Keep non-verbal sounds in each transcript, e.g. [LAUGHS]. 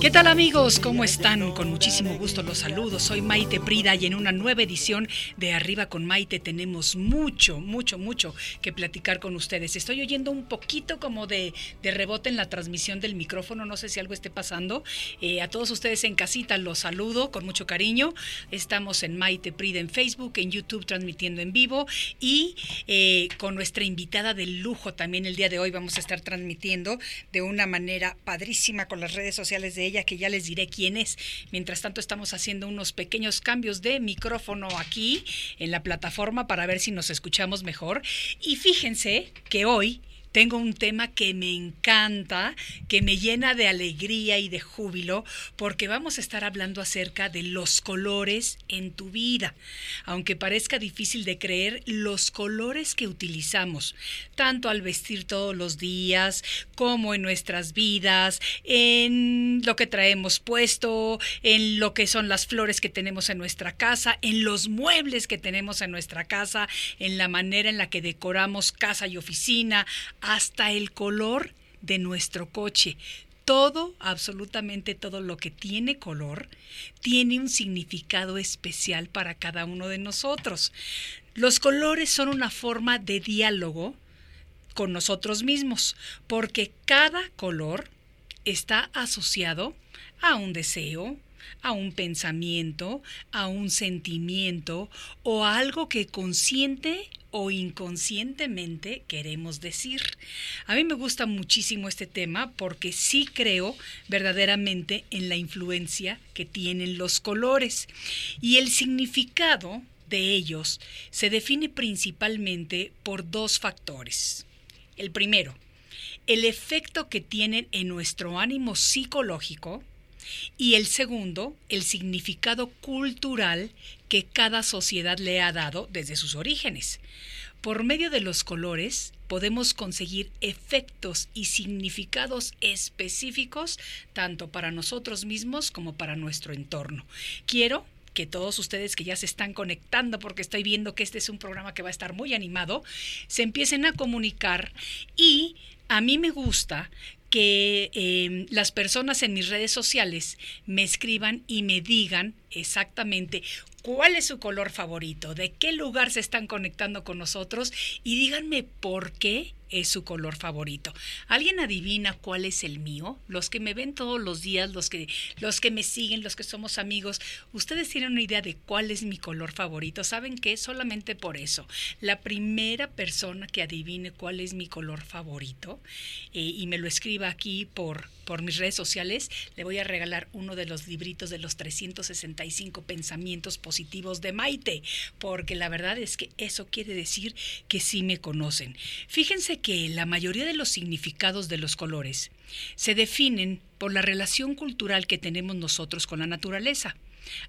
¿Qué tal amigos? ¿Cómo están? Con muchísimo gusto los saludo. Soy Maite Prida y en una nueva edición de Arriba con Maite tenemos mucho, mucho, mucho que platicar con ustedes. Estoy oyendo un poquito como de, rebote en la transmisión del micrófono. No sé si algo esté pasando. Eh, a todos ustedes en casita los saludo con mucho cariño. Estamos en Maite Prida en Facebook, en YouTube transmitiendo en vivo y eh, con nuestra invitada de lujo también el día de hoy vamos a estar transmitiendo de una manera padrísima con las redes sociales de ella, que ya les diré quién es. Mientras tanto, estamos haciendo unos pequeños cambios de micrófono aquí en la plataforma para ver si nos escuchamos mejor. Y fíjense que hoy tengo un tema que me encanta, que me llena de alegría y de júbilo, porque vamos a estar hablando acerca de los colores en tu vida. Aunque parezca difícil de creer, los colores que utilizamos, tanto al vestir todos los días, como en nuestras vidas, en lo que traemos puesto, en lo que son las flores que tenemos en nuestra casa, en los muebles que tenemos en nuestra casa, en la manera en la que decoramos casa y oficina, hasta el color de nuestro coche. Todo, absolutamente todo lo que tiene color, tiene un significado especial para cada uno de nosotros. Los colores son una forma de diálogo con nosotros mismos, porque cada color está asociado a un deseo, a un pensamiento, a un sentimiento o a algo que consciente o inconscientemente queremos decir. A mí me gusta muchísimo este tema porque sí creo verdaderamente en la influencia que tienen los colores y el significado de ellos se define principalmente por dos factores. El primero, el efecto que tienen en nuestro ánimo psicológico, y el segundo, el significado cultural que cada sociedad le ha dado desde sus orígenes. Por medio de los colores podemos conseguir efectos y significados específicos tanto para nosotros mismos como para nuestro entorno. Quiero que todos ustedes que ya se están conectando, porque estoy viendo que este es un programa que va a estar muy animado, se empiecen a comunicar y a mí me gusta que eh, las personas en mis redes sociales me escriban y me digan exactamente cuál es su color favorito, de qué lugar se están conectando con nosotros y díganme por qué es su color favorito. ¿Alguien adivina cuál es el mío? Los que me ven todos los días, los que, los que me siguen, los que somos amigos, ustedes tienen una idea de cuál es mi color favorito. ¿Saben qué? Solamente por eso. La primera persona que adivine cuál es mi color favorito eh, y me lo escriba aquí por, por mis redes sociales, le voy a regalar uno de los libritos de los 365 pensamientos positivos de Maite, porque la verdad es que eso quiere decir que sí me conocen. Fíjense que la mayoría de los significados de los colores se definen por la relación cultural que tenemos nosotros con la naturaleza.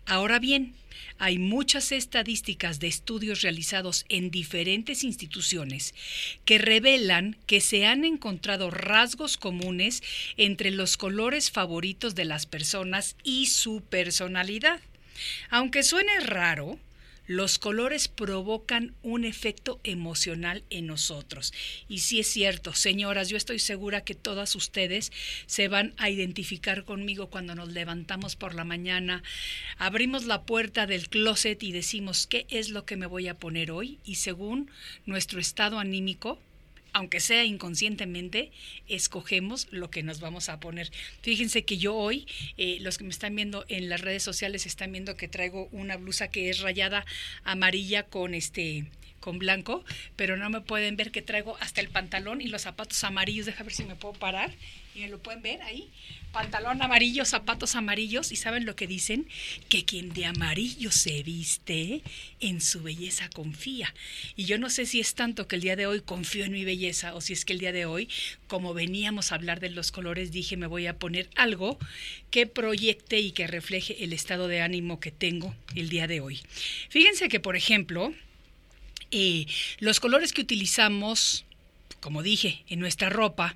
Ahora bien, hay muchas estadísticas de estudios realizados en diferentes instituciones que revelan que se han encontrado rasgos comunes entre los colores favoritos de las personas y su personalidad. Aunque suene raro, los colores provocan un efecto emocional en nosotros. Y sí es cierto, señoras, yo estoy segura que todas ustedes se van a identificar conmigo cuando nos levantamos por la mañana, abrimos la puerta del closet y decimos, ¿qué es lo que me voy a poner hoy? Y según nuestro estado anímico, aunque sea inconscientemente, escogemos lo que nos vamos a poner. Fíjense que yo hoy, eh, los que me están viendo en las redes sociales están viendo que traigo una blusa que es rayada amarilla con este con blanco, pero no me pueden ver que traigo hasta el pantalón y los zapatos amarillos. Deja ver si me puedo parar y me lo pueden ver ahí. Pantalón amarillo, zapatos amarillos. ¿Y saben lo que dicen? Que quien de amarillo se viste, en su belleza confía. Y yo no sé si es tanto que el día de hoy confío en mi belleza o si es que el día de hoy, como veníamos a hablar de los colores, dije me voy a poner algo que proyecte y que refleje el estado de ánimo que tengo el día de hoy. Fíjense que, por ejemplo, eh, los colores que utilizamos, como dije, en nuestra ropa,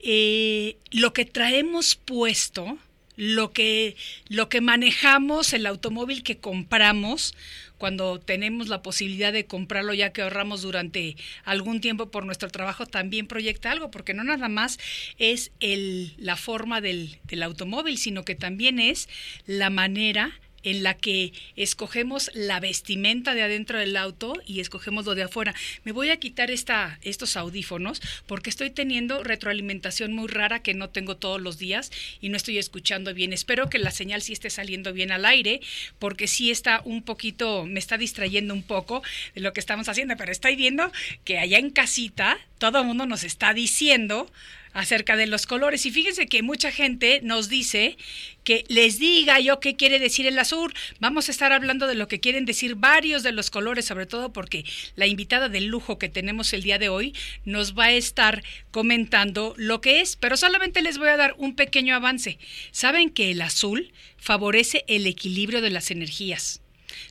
eh, lo que traemos puesto, lo que, lo que manejamos, el automóvil que compramos, cuando tenemos la posibilidad de comprarlo ya que ahorramos durante algún tiempo por nuestro trabajo, también proyecta algo, porque no nada más es el, la forma del, del automóvil, sino que también es la manera en la que escogemos la vestimenta de adentro del auto y escogemos lo de afuera. Me voy a quitar esta, estos audífonos porque estoy teniendo retroalimentación muy rara que no tengo todos los días y no estoy escuchando bien. Espero que la señal sí esté saliendo bien al aire porque sí está un poquito, me está distrayendo un poco de lo que estamos haciendo, pero estoy viendo que allá en casita todo el mundo nos está diciendo acerca de los colores. Y fíjense que mucha gente nos dice que les diga yo qué quiere decir el azul. Vamos a estar hablando de lo que quieren decir varios de los colores, sobre todo porque la invitada de lujo que tenemos el día de hoy nos va a estar comentando lo que es, pero solamente les voy a dar un pequeño avance. Saben que el azul favorece el equilibrio de las energías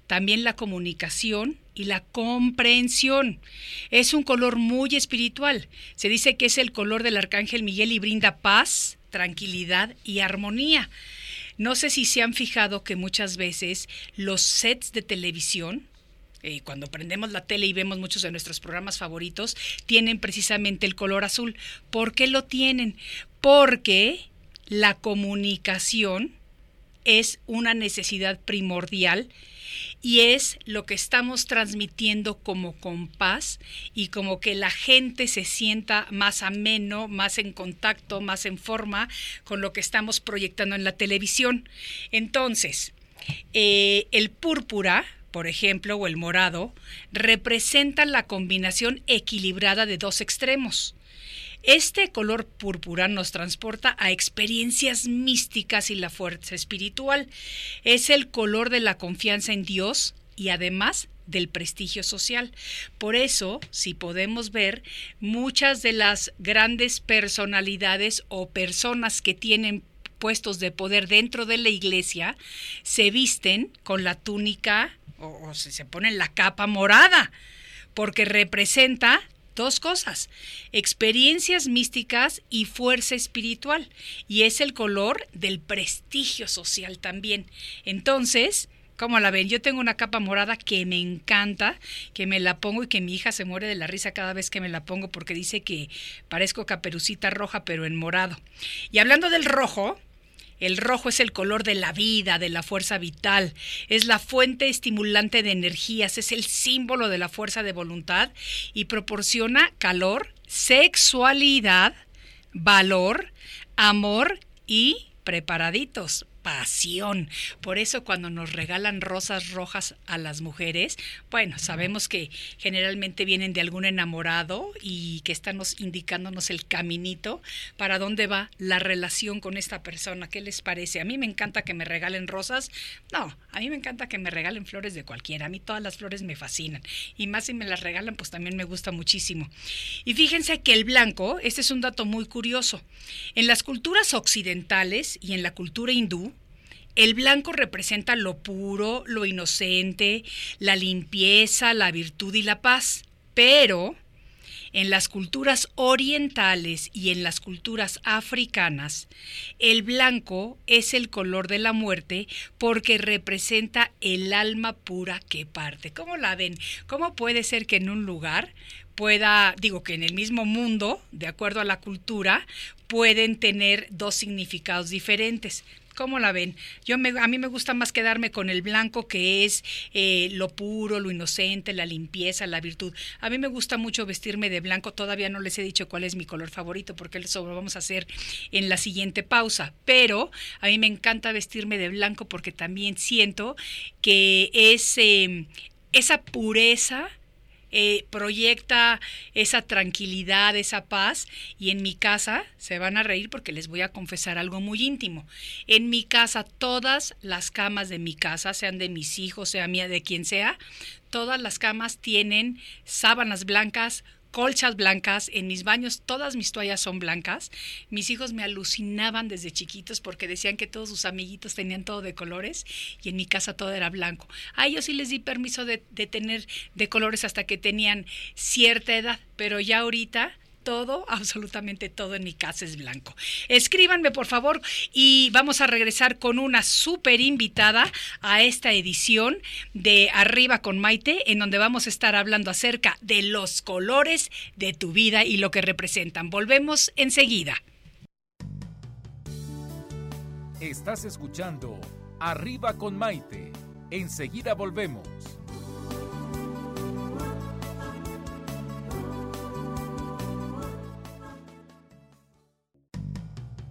también la comunicación y la comprensión. Es un color muy espiritual. Se dice que es el color del arcángel Miguel y brinda paz, tranquilidad y armonía. No sé si se han fijado que muchas veces los sets de televisión, eh, cuando prendemos la tele y vemos muchos de nuestros programas favoritos, tienen precisamente el color azul. ¿Por qué lo tienen? Porque la comunicación es una necesidad primordial y es lo que estamos transmitiendo como compás y como que la gente se sienta más ameno, más en contacto, más en forma con lo que estamos proyectando en la televisión. Entonces, eh, el púrpura, por ejemplo, o el morado, representa la combinación equilibrada de dos extremos. Este color púrpura nos transporta a experiencias místicas y la fuerza espiritual. Es el color de la confianza en Dios y además del prestigio social. Por eso, si podemos ver, muchas de las grandes personalidades o personas que tienen puestos de poder dentro de la iglesia se visten con la túnica o, se ponen la capa morada, porque representa dos cosas, experiencias místicas y fuerza espiritual, y es el color del prestigio social también. Entonces, ¿Cómo la ven? Yo tengo una capa morada que me encanta, que me la pongo y que mi hija se muere de la risa cada vez que me la pongo porque dice que parezco caperucita roja pero en morado. Y hablando del rojo, el rojo es el color de la vida, de la fuerza vital, es la fuente estimulante de energías, es el símbolo de la fuerza de voluntad y proporciona calor, sexualidad, valor, amor y preparaditos pasión. Por eso cuando nos regalan rosas rojas a las mujeres, bueno, sabemos que generalmente vienen de algún enamorado y que están indicándonos el caminito para dónde va la relación con esta persona. ¿Qué les parece? A mí me encanta que me regalen rosas. No, a mí me encanta que me regalen flores de cualquiera. A mí todas las flores me fascinan. Y más si me las regalan, pues también me gusta muchísimo. Y fíjense que el blanco, este es un dato muy curioso. En las culturas occidentales y en la cultura hindú, el blanco representa lo puro, lo inocente, la limpieza, la virtud y la paz. Pero en las culturas orientales y en las culturas africanas, el blanco es el color de la muerte porque representa el alma pura que parte. ¿Cómo la ven? ¿Cómo puede ser que en un lugar pueda, digo que en el mismo mundo, de acuerdo a la cultura, pueden tener dos significados diferentes? ¿Cómo la ven? Yo me, a mí me gusta más quedarme con el blanco que es eh, lo puro, lo inocente, la limpieza, la virtud. A mí me gusta mucho vestirme de blanco. Todavía no les he dicho cuál es mi color favorito porque eso lo vamos a hacer en la siguiente pausa. Pero a mí me encanta vestirme de blanco porque también siento que es em, esa pureza eh, proyecta esa tranquilidad, esa paz. Y en mi casa se van a reír porque les voy a confesar algo muy íntimo. En mi casa, todas las camas de mi casa, sean de mis hijos, sea mía, de quien sea, todas las camas tienen sábanas blancas, colchas blancas, en mis baños todas mis toallas son blancas. Mis hijos me alucinaban desde chiquitos porque decían que todos sus amiguitos tenían todo de colores y en mi casa todo era blanco. A ellos sí les di permiso de, de tener de colores hasta que tenían cierta edad, pero ya ahorita todo, [LAUGHS] absolutamente todo en mi casa es blanco. Escríbanme por favor y vamos a regresar con una súper invitada a esta edición de Arriba con Maite, en donde vamos a estar hablando acerca de los colores de tu vida y lo que representan. Volvemos enseguida. Estás escuchando Arriba con Maite. Enseguida volvemos.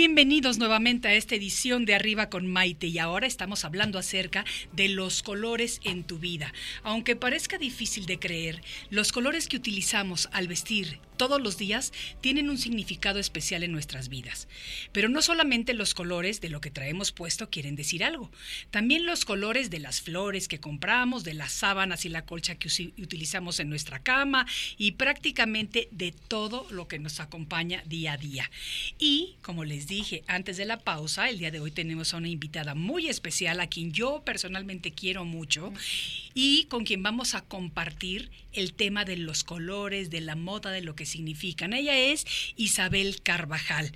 Bienvenidos nuevamente a esta edición de Arriba con Maite y ahora estamos hablando acerca de los colores en tu vida. Aunque parezca difícil de creer, los colores que utilizamos al vestir todos los días tienen un significado especial en nuestras vidas. Pero no solamente los colores de lo que traemos puesto quieren decir algo, también los colores de las flores que compramos, de las sábanas y la colcha que utilizamos en nuestra cama y prácticamente de todo lo que nos acompaña día a día. Y como les dije antes de la pausa, el día de hoy tenemos a una invitada muy especial a quien yo personalmente quiero mucho y con quien vamos a compartir el tema de los colores, de la moda, de lo que significan. Ella es Isabel Carvajal.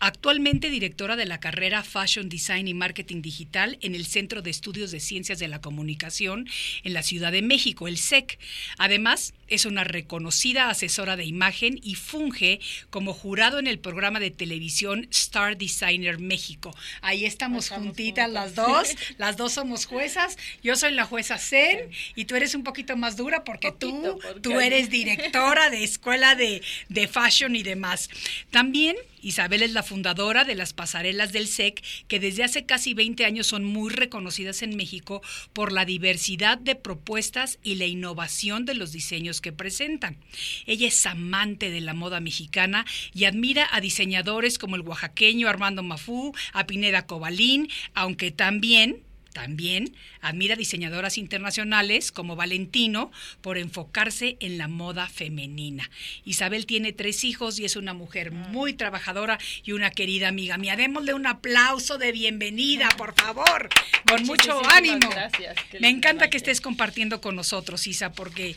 Actualmente directora de la carrera Fashion Design y Marketing Digital en el Centro de Estudios de Ciencias de la Comunicación en la Ciudad de México, el SEC. Además, es una reconocida asesora de imagen y funge como jurado en el programa de televisión Star Designer México. Ahí estamos, Estamos juntitas las dos, [LAUGHS] las dos somos juezas. Yo soy la jueza Zen y tú eres un poquito más dura porque tú, porque- tú eres directora de escuela de, de fashion y demás. También Isabel es la fundadora de las pasarelas del SEC, que desde hace casi 20 años son muy reconocidas en México por la diversidad de propuestas y la innovación de los diseños que presentan. Ella es amante de la moda mexicana y admira a diseñadores como el oaxaqueño Armando Mafú, a Pineda Cobalín, aunque también también admira diseñadoras internacionales como Valentino por enfocarse en la moda femenina. Isabel tiene tres hijos y es una mujer muy trabajadora y una querida amiga mía. Démosle un aplauso de bienvenida, por favor, con mucho Muchísimas ánimo. gracias, Me encanta que estés compartiendo con nosotros, Isa, porque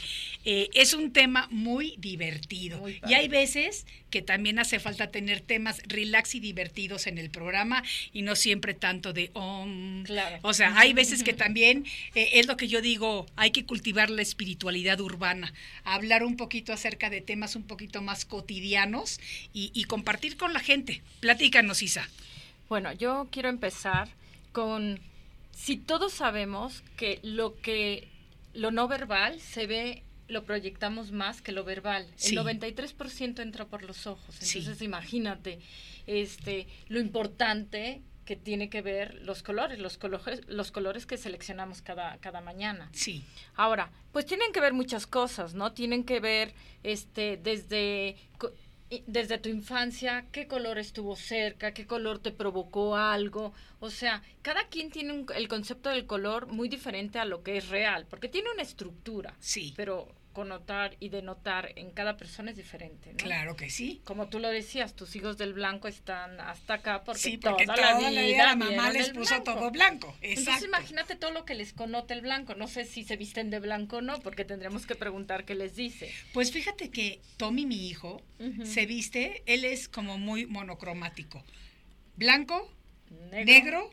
eh, es un tema muy divertido. Muy y hay veces que también hace falta tener temas relax y divertidos en el programa y no siempre tanto de... om. Claro. O sea, hay veces que también eh, es lo que yo digo, hay que cultivar la espiritualidad urbana, hablar un poquito acerca de temas un poquito más cotidianos y, y compartir con la gente. Platícanos, Isa. Bueno, yo quiero empezar con si todos sabemos que lo que lo no verbal se ve lo proyectamos más que lo verbal. Sí. El 93% entra por los ojos. Sí. Entonces, imagínate este lo importante que tiene que ver los colores, los colores, los colores que seleccionamos cada, cada mañana. Sí, Ahora, pues tienen que ver muchas cosas, ¿no? Tienen que ver este desde desde tu infancia, qué color estuvo cerca, qué color te provocó algo. O sea, cada quien tiene un- el concepto del color muy diferente a lo que es real, porque tiene una estructura. sí. Pero connotar y denotar en cada persona es diferente. ¿no? Claro que sí. Como tú lo decías, tus hijos del blanco están hasta acá porque, Sí, porque toda, toda la la vida, la mamá les puso blanco. todo blanco. Entonces Exacto. imagínate todo lo que les connota el blanco. No sé si se visten de blanco o no, porque tendremos que preguntar qué les dice. Pues fíjate que Tommy, mi hijo, se viste, él es como muy monocromático. Blanco, Negro. negro.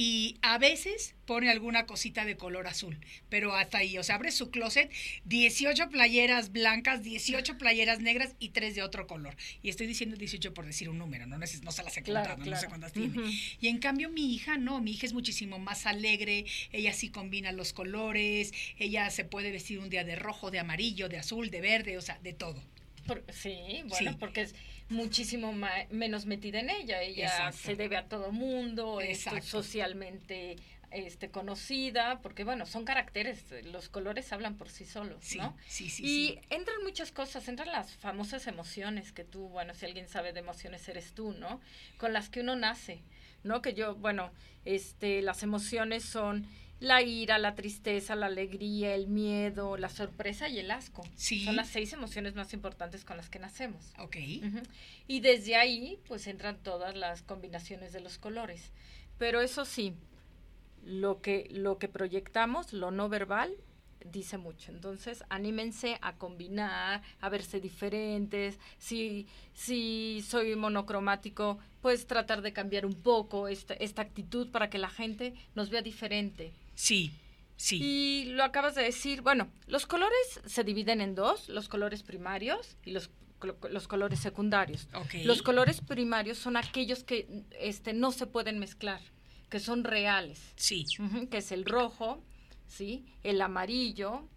Y a veces pone alguna cosita de color azul, pero hasta ahí, o sea, abre su closet, 18 playeras blancas, 18 [LAUGHS] playeras negras y tres de otro color. Y estoy diciendo 18 por decir un número, no, Neces- no se las he Claro, contado, no sé cuántas tiene. Y en cambio mi hija no, mi hija es muchísimo más alegre, ella sí combina los colores, ella se puede vestir un día de rojo, de amarillo, de azul, de verde, o sea, de todo. Por- sí, bueno, Sí. porque es muchísimo menos metida en ella. Ella Exacto. se debe a todo mundo, es Exacto. socialmente este, conocida, porque bueno, son caracteres, los colores hablan por sí solos, Sí, ¿no? sí, sí, y sí. entran muchas cosas, entran las famosas emociones que tú, bueno, si alguien sabe de emociones eres tú, ¿no? Con las que uno nace, ¿no? Que yo, bueno, este, las emociones son la ira, la tristeza, la alegría, el miedo, la sorpresa y el asco. Sí. Son las seis emociones más importantes con las que nacemos. Ok. Y desde ahí, pues entran todas las combinaciones de los colores. Pero eso sí, lo que, lo que proyectamos, lo no verbal, dice mucho. Entonces, anímense a combinar, a verse diferentes. Si, si soy monocromático, pues tratar de cambiar un poco esta, esta actitud para que la gente nos vea diferente. Sí, sí. Y lo acabas de decir, bueno, los colores se dividen en dos, los colores primarios y los, los colores secundarios. Ok. Los colores primarios son aquellos que este, no se pueden mezclar, que son reales, Sí. Que es el rojo, ¿sí? el amarillo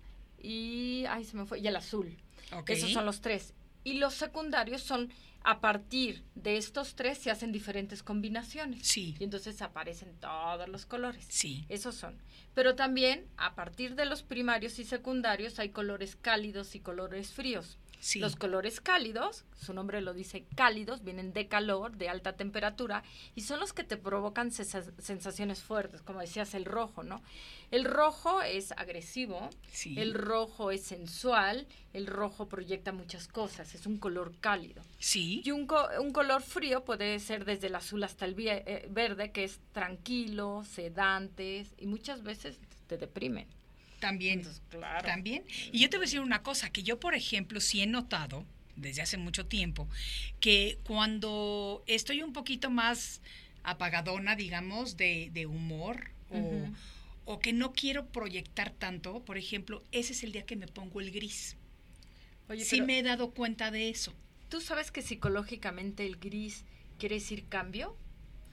y, ay, se me fue, y el azul. Ok. Esos son los tres. Y los secundarios son, a partir de estos tres se hacen diferentes combinaciones. Sí. Y entonces aparecen todos los colores. Sí. Esos son. Pero también, a partir de los primarios y secundarios, hay colores cálidos y colores fríos. Sí. Los colores cálidos, su nombre lo dice cálidos, vienen de calor, de alta temperatura, y son los que te provocan sensaciones fuertes, como decías, el rojo, ¿no? El rojo es agresivo, Sí. el rojo es sensual, el rojo proyecta muchas cosas, es un color cálido. Sí. Y un, co- un color frío puede ser desde el azul hasta el eh, verde, que es tranquilo, sedantes, y muchas veces te deprimen. También. Entonces, claro. También. Y yo te voy a decir una cosa, que yo, por ejemplo, sí he notado desde hace mucho tiempo, que cuando estoy un poquito más apagadona, digamos, de, de humor, o, que no quiero proyectar tanto, por ejemplo, ese es el día que me pongo el gris. Oye, sí me he dado cuenta de eso. ¿tú sabes que psicológicamente el gris quiere decir cambio?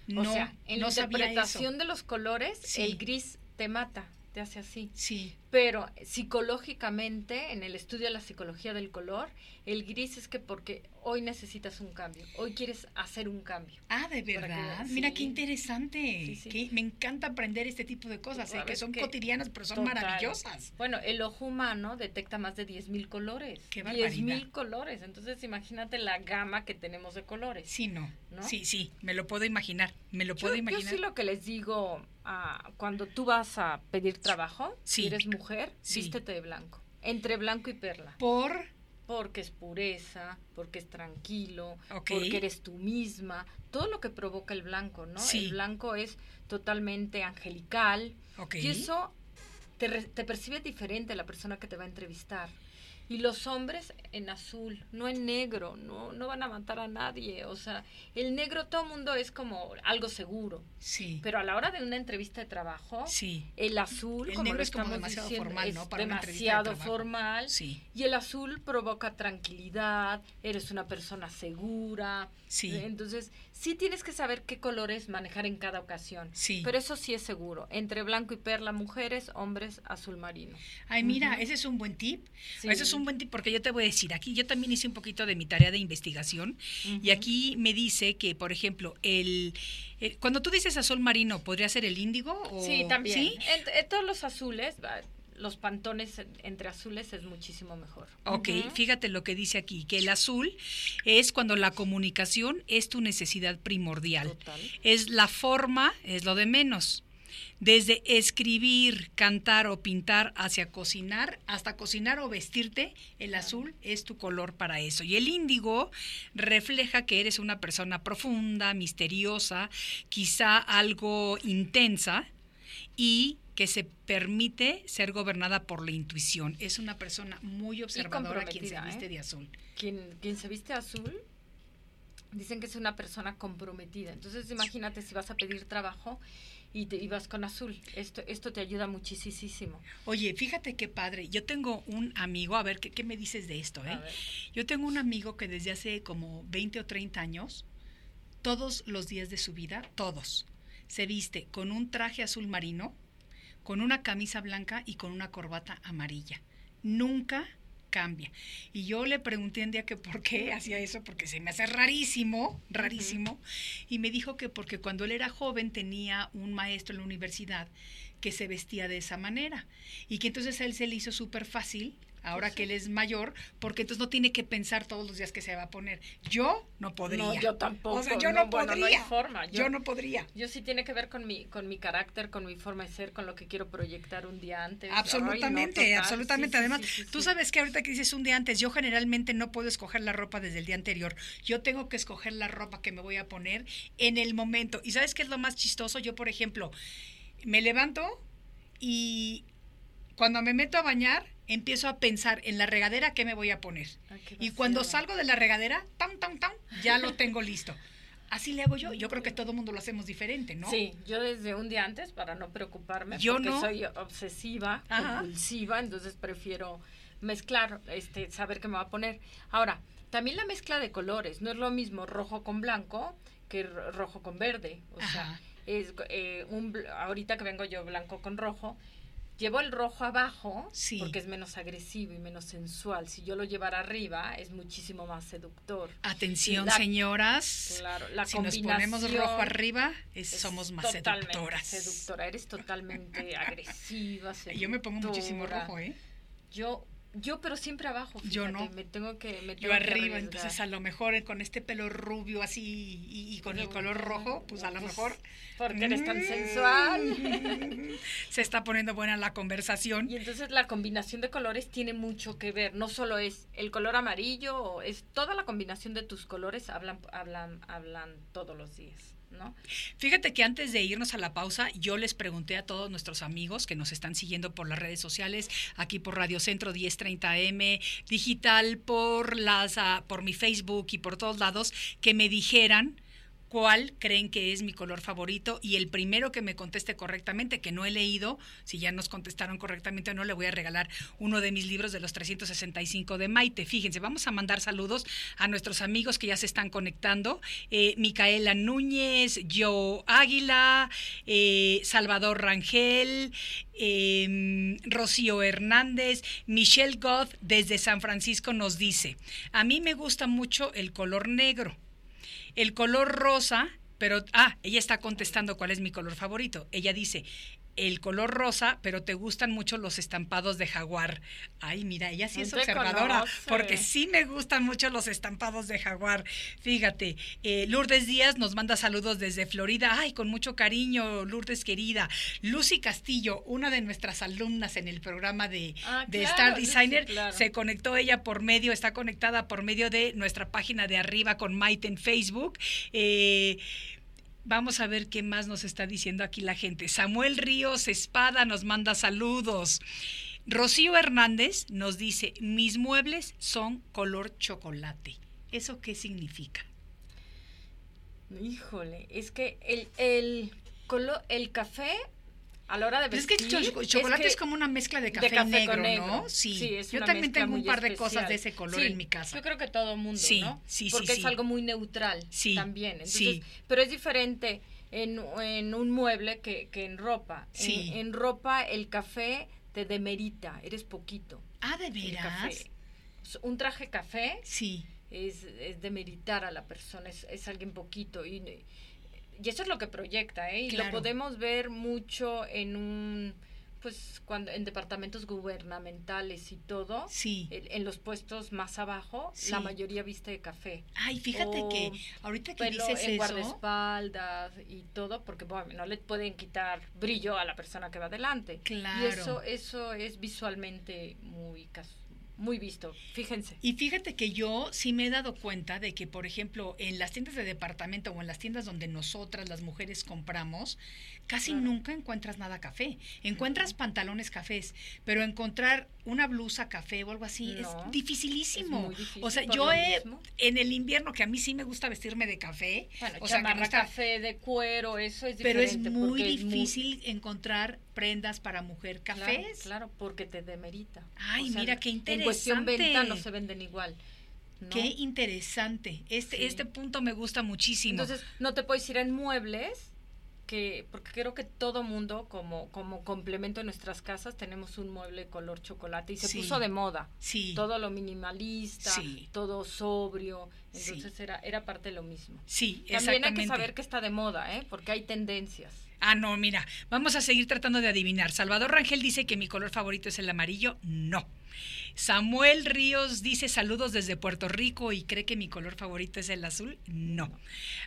No, o sea, en no la interpretación de los colores, Sí. el gris te mata, te hace así. Sí, Pero psicológicamente, en el estudio de la psicología del color, el gris es que porque hoy necesitas un cambio, hoy quieres hacer un cambio. Ah, de Para que- verdad. Mira qué interesante. Sí, sí. Que me encanta aprender este tipo de cosas, ¿eh? que son que- cotidianas, pero son Total. maravillosas. Bueno, el ojo humano detecta más de 10.000 colores. Qué 10.000 barbaridad. colores. Entonces, imagínate la gama que tenemos de colores. Sí, no. ¿No? Sí, sí, me lo puedo imaginar. Me lo Yo, puedo yo imaginar. sí lo que les digo ah, cuando tú vas a pedir trabajo, si eres mujer, vístete de blanco. Entre blanco y perla. Por. Porque es pureza, porque es tranquilo, porque eres tú misma. Todo lo que provoca el blanco, ¿no? Sí. El blanco es totalmente angelical. Y eso te, re- te percibe diferente la persona que te va a entrevistar. Y los hombres en azul, no en negro, no, no van a matar a nadie. O sea, el negro todo mundo es como algo seguro. Sí. Pero a la hora de una entrevista de trabajo, Sí. el azul, El como negro lo es como demasiado diciendo, formal, es ¿no? Para de demasiado formal. Sí. Y el azul provoca tranquilidad, eres una persona segura. Sí. Entonces, sí tienes que saber qué colores manejar en cada ocasión. Sí. Pero eso sí es seguro. Entre blanco y perla, mujeres, hombres, azul marino. Ay, mira, ese es un buen tip. Sí. Ese es un buen tip porque yo te voy a decir, aquí yo también hice un poquito de mi tarea de investigación y aquí me dice que, por ejemplo, el, el- cuando tú dices azul marino, ¿podría ser el índigo? O, Sí, también. ¿Sí? En, en todos los azules, los pantones en- entre azules es muchísimo mejor. Ok, fíjate lo que dice aquí, que el azul es cuando la comunicación es tu necesidad primordial. Total. Es la forma, es lo de menos. Desde escribir, cantar o pintar hacia cocinar, hasta cocinar o vestirte, el azul es tu color para eso. Y el índigo refleja que eres una persona profunda, misteriosa, quizá algo intensa y que se permite ser gobernada por la intuición. Es una persona muy observadora quien se viste ¿eh? de azul. Quien, quien se viste azul, dicen que es una persona comprometida. Entonces imagínate si vas a pedir trabajo y te ibas con azul. Esto, esto te ayuda muchísimo. Oye, fíjate qué padre. Yo tengo un amigo, a ver, ¿qué, qué me dices de esto? Eh? Yo tengo un amigo que desde hace como 20 o 30 años, todos los días de su vida, todos, se viste con un traje azul marino, con una camisa blanca y con una corbata amarilla. Nunca cambia. Y yo le pregunté un día que por qué hacía eso, porque se me hace rarísimo, rarísimo. Y me dijo que porque cuando él era joven tenía un maestro en la universidad que se vestía de esa manera. Y que entonces a él se le hizo súper fácil, ahora que él es mayor, porque entonces no tiene que pensar todos los días que se va a poner. Yo no podría. No, yo tampoco. O sea, yo no, No, bueno, no podría. hay forma. Yo, Yo- no podría. Yo sí tiene que ver con mi, con mi carácter, con mi forma de ser, con lo que quiero proyectar un día antes. Ay, no, Absolutamente, absolutamente. Sí, Además, sí, tú sabes que ahorita que dices un día antes, yo generalmente no puedo escoger la ropa desde el día anterior. Yo tengo que escoger la ropa que me voy a poner en el momento. ¿Y sabes qué es lo más chistoso? Yo, por ejemplo, me levanto y cuando me meto a bañar, empiezo a pensar en la regadera qué me voy a poner. Ay, qué Y cuando salgo de la regadera, ya lo tengo listo. Así le hago yo. Yo creo que todo el mundo lo hacemos diferente, ¿no? Sí, yo desde un día antes para no preocuparme, Yo porque no. soy obsesiva, Ajá. compulsiva, entonces prefiero mezclar, este, saber qué me va a poner. Ahora, también la mezcla de colores, no es lo mismo rojo con blanco que rojo con verde. O Ajá. sea, es eh, un ahorita que vengo yo blanco con rojo, llevo el rojo abajo Sí. porque es menos agresivo y menos sensual. Si yo lo llevara arriba, es muchísimo más seductor. Atención, La- señoras. Claro, la si nos ponemos rojo arriba, es- es somos más totalmente seductoras. Seductora, eres totalmente [LAUGHS] agresiva, Yo me pongo muchísimo seductora. rojo, ¿eh? Yo, yo, pero siempre abajo. Yo no. Me tengo que. Me Yo tengo que arriba, entonces a lo mejor eh, con este pelo rubio así y, y con el color rojo, pues a lo Pues, mejor Porque eres tan Mm. sensual. [LAUGHS] se está poniendo buena la conversación. Y entonces la combinación de colores tiene mucho que ver. No solo es el color amarillo, es toda la combinación de tus colores hablan, hablan, hablan todos los días, ¿no? Fíjate que antes de irnos a la pausa, yo les pregunté a todos nuestros amigos que nos están siguiendo por las redes sociales, aquí por Radio Centro 1030M, digital, por las ah, por mi Facebook y por todos lados, que me dijeran cuál creen que es mi color favorito y el primero que me conteste correctamente, que no he leído, si ya nos contestaron correctamente o no, le voy a regalar uno de mis libros de los 365 de Maite. Fíjense, vamos a mandar saludos a nuestros amigos que ya se están conectando. Eh, Micaela Núñez, Joe Águila, eh, Salvador Rangel, eh, Rocío Hernández, Michelle Goth desde San Francisco nos dice, a mí me gusta mucho el color negro. El color rosa, pero, ah, ella está contestando cuál es mi color favorito. Ella dice, el color rosa, pero te gustan mucho los estampados de jaguar. Ay, mira, ella sí es No observadora, conoce. porque sí me gustan mucho los estampados de jaguar. Fíjate, eh, Lourdes Díaz nos manda saludos desde Florida. Ay, con mucho cariño, Lourdes querida. Lucy Castillo, una de nuestras alumnas en el programa de, Ah, de claro, Star Lucy, Designer, claro. se conectó ella por medio, está conectada por medio de nuestra página de arriba con Maite en Facebook. Eh, Vamos a ver qué más nos está diciendo aquí la gente. Samuel Ríos Espada nos manda saludos. Rocío Hernández nos dice, mis muebles son color chocolate. ¿Eso qué significa? Híjole, es que el, el, el café a la hora de Pues es vestir... que cho- chocolate es, que- como una mezcla de de café, negro. ¿no? Sí, es yo una también tengo un par de especial. cosas de ese color Sí, en mi casa. Yo creo que todo mundo, Sí, ¿no? sí, sí, Porque es algo muy neutral Sí, también. Entonces, sí. Pero es diferente en, en un mueble que, que en ropa. En- Sí. En, ropa el café te demerita, eres poquito. Ah, ¿de El veras? Un traje café Sí. es, es demeritar a la persona, es, es alguien poquito. Y, y eso es lo que proyecta, ¿eh? Y Claro. lo podemos ver mucho en un pues cuando en departamentos gubernamentales y todo, Sí. en, en los puestos más abajo, Sí. la mayoría viste de café. Ay, fíjate O que ahorita que Pelo dices en eso, guardaespaldas y todo, porque bueno, no le pueden quitar brillo a la persona que va adelante. Claro. Y eso, eso es visualmente muy, cas- muy visto. Fíjense. Y fíjate que yo sí me he dado cuenta de que, por ejemplo, en las tiendas de departamento o en las tiendas donde nosotras, las mujeres, compramos, casi Claro. nunca encuentras nada café. Encuentras pantalones cafés, pero encontrar una blusa café o algo así No, es dificilísimo. es muy difícil o sea, yo he, mismo. en el invierno, que a mí sí me gusta vestirme de café, Bueno, o sea, que no chamarra está- café de cuero, eso es pero es diferente. muy porque es muy- difícil encontrar prendas para mujer cafés. Claro, porque te demerita. Ay, mira, qué En cuestión interesante. venta no se venden igual. ¿no? Qué interesante. Este, Sí. este punto me gusta muchísimo. Entonces, no te puedes ir en muebles, que porque creo que todo mundo, como, como complemento en nuestras casas, tenemos un mueble color chocolate y se Sí. puso de moda. sí. Todo lo minimalista, Sí. todo sobrio. Sí. Entonces era, era parte de lo mismo. Sí, También hay que saber que está de moda, ¿eh? Porque hay tendencias. Ah, no, mira, vamos a seguir tratando de adivinar. Salvador Rangel dice que mi color favorito es el amarillo. No. Samuel Ríos dice saludos desde Puerto Rico y cree que mi color favorito es el azul. No.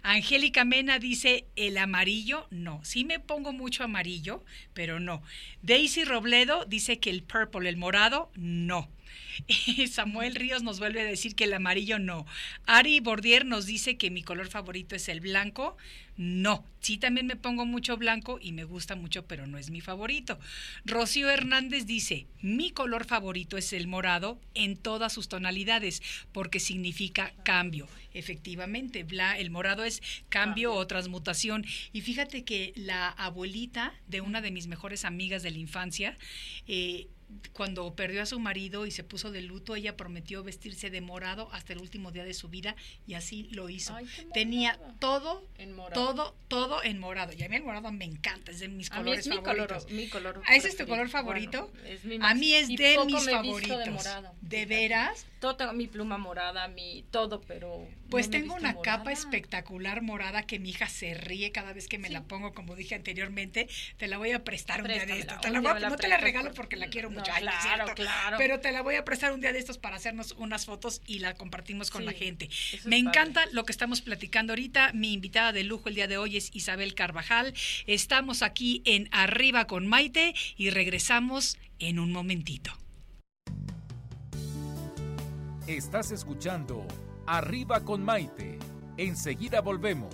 Angélica Mena dice el amarillo. No. Sí me pongo mucho amarillo, pero no. Daisy Robledo dice que el purple, el morado, no. [LAUGHS] Samuel Ríos nos vuelve a decir que el amarillo no. Ari Bordier nos dice que mi color favorito es el blanco. No, sí también me pongo mucho blanco y me gusta mucho, pero no es mi favorito. Rocío Hernández dice, mi color favorito es el morado en todas sus tonalidades, porque significa cambio. Efectivamente, bla- el morado es cambio o transmutación. Y fíjate que la abuelita de una de mis mejores amigas de la infancia, eh, cuando perdió a su marido y se puso de luto, ella prometió vestirse de morado hasta el último día de su vida y así lo hizo. Ay, Tenía todo, En morado. todo, todo en morado. Y a mí el morado me encanta, es de mis A mí colores es mi favoritos. color, mi color ¿Ah, ese es tu color favorito? Bueno, es mi a mí es de mis favoritos. De, ¿De veras? Todo tengo mi pluma morada, mi todo, pero Pues no tengo una capa espectacular morada que mi hija se ríe cada vez que me Sí. la pongo, como dije anteriormente. Te la voy a prestar un día de. Te la voy la no te la regalo por- porque la quiero No, mucho. no claro, claro. Pero te la voy a prestar un día de estos para hacernos unas fotos y la compartimos con la gente. Me encanta padre. lo que estamos platicando ahorita. Mi invitada de lujo el día de hoy es Isabel Carvajal. Estamos aquí en Arriba con Maite y regresamos en un momentito. Estás escuchando Arriba con Maite. Enseguida volvemos.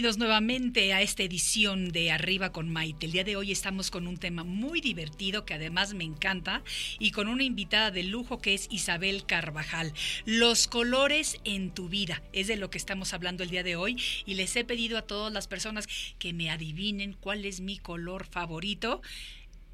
Bienvenidos nuevamente a esta edición de Arriba con Maite. El día de hoy estamos con un tema muy divertido que además me encanta y con una invitada de lujo que es Isabel Carvajal. Los colores en tu vida es de lo que estamos hablando el día de hoy y les he pedido a todas las personas que me adivinen cuál es mi color favorito.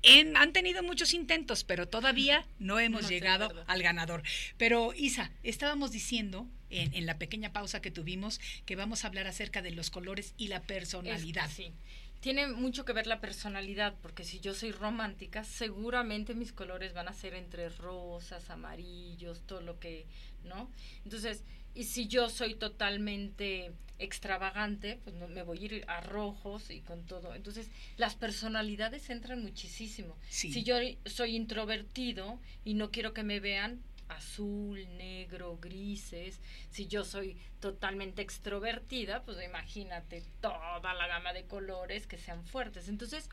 En- han tenido muchos intentos, pero todavía no hemos No, llegado al ganador. Pero Isa, estábamos diciendo en, en la pequeña pausa que tuvimos que vamos a hablar acerca de los colores y la personalidad. sí. Tiene mucho que ver la personalidad, porque si yo soy romántica, seguramente mis colores van a ser entre rosas, amarillos, todo lo que, ¿no? Entonces, y si yo soy totalmente extravagante, pues no, me voy a ir a rojos y con todo. Entonces, las personalidades entran muchísimo. Sí. Si yo soy introvertido y no quiero que me vean azul, negro, grises, si yo soy totalmente extrovertida, pues imagínate toda la gama de colores que sean fuertes. Entonces,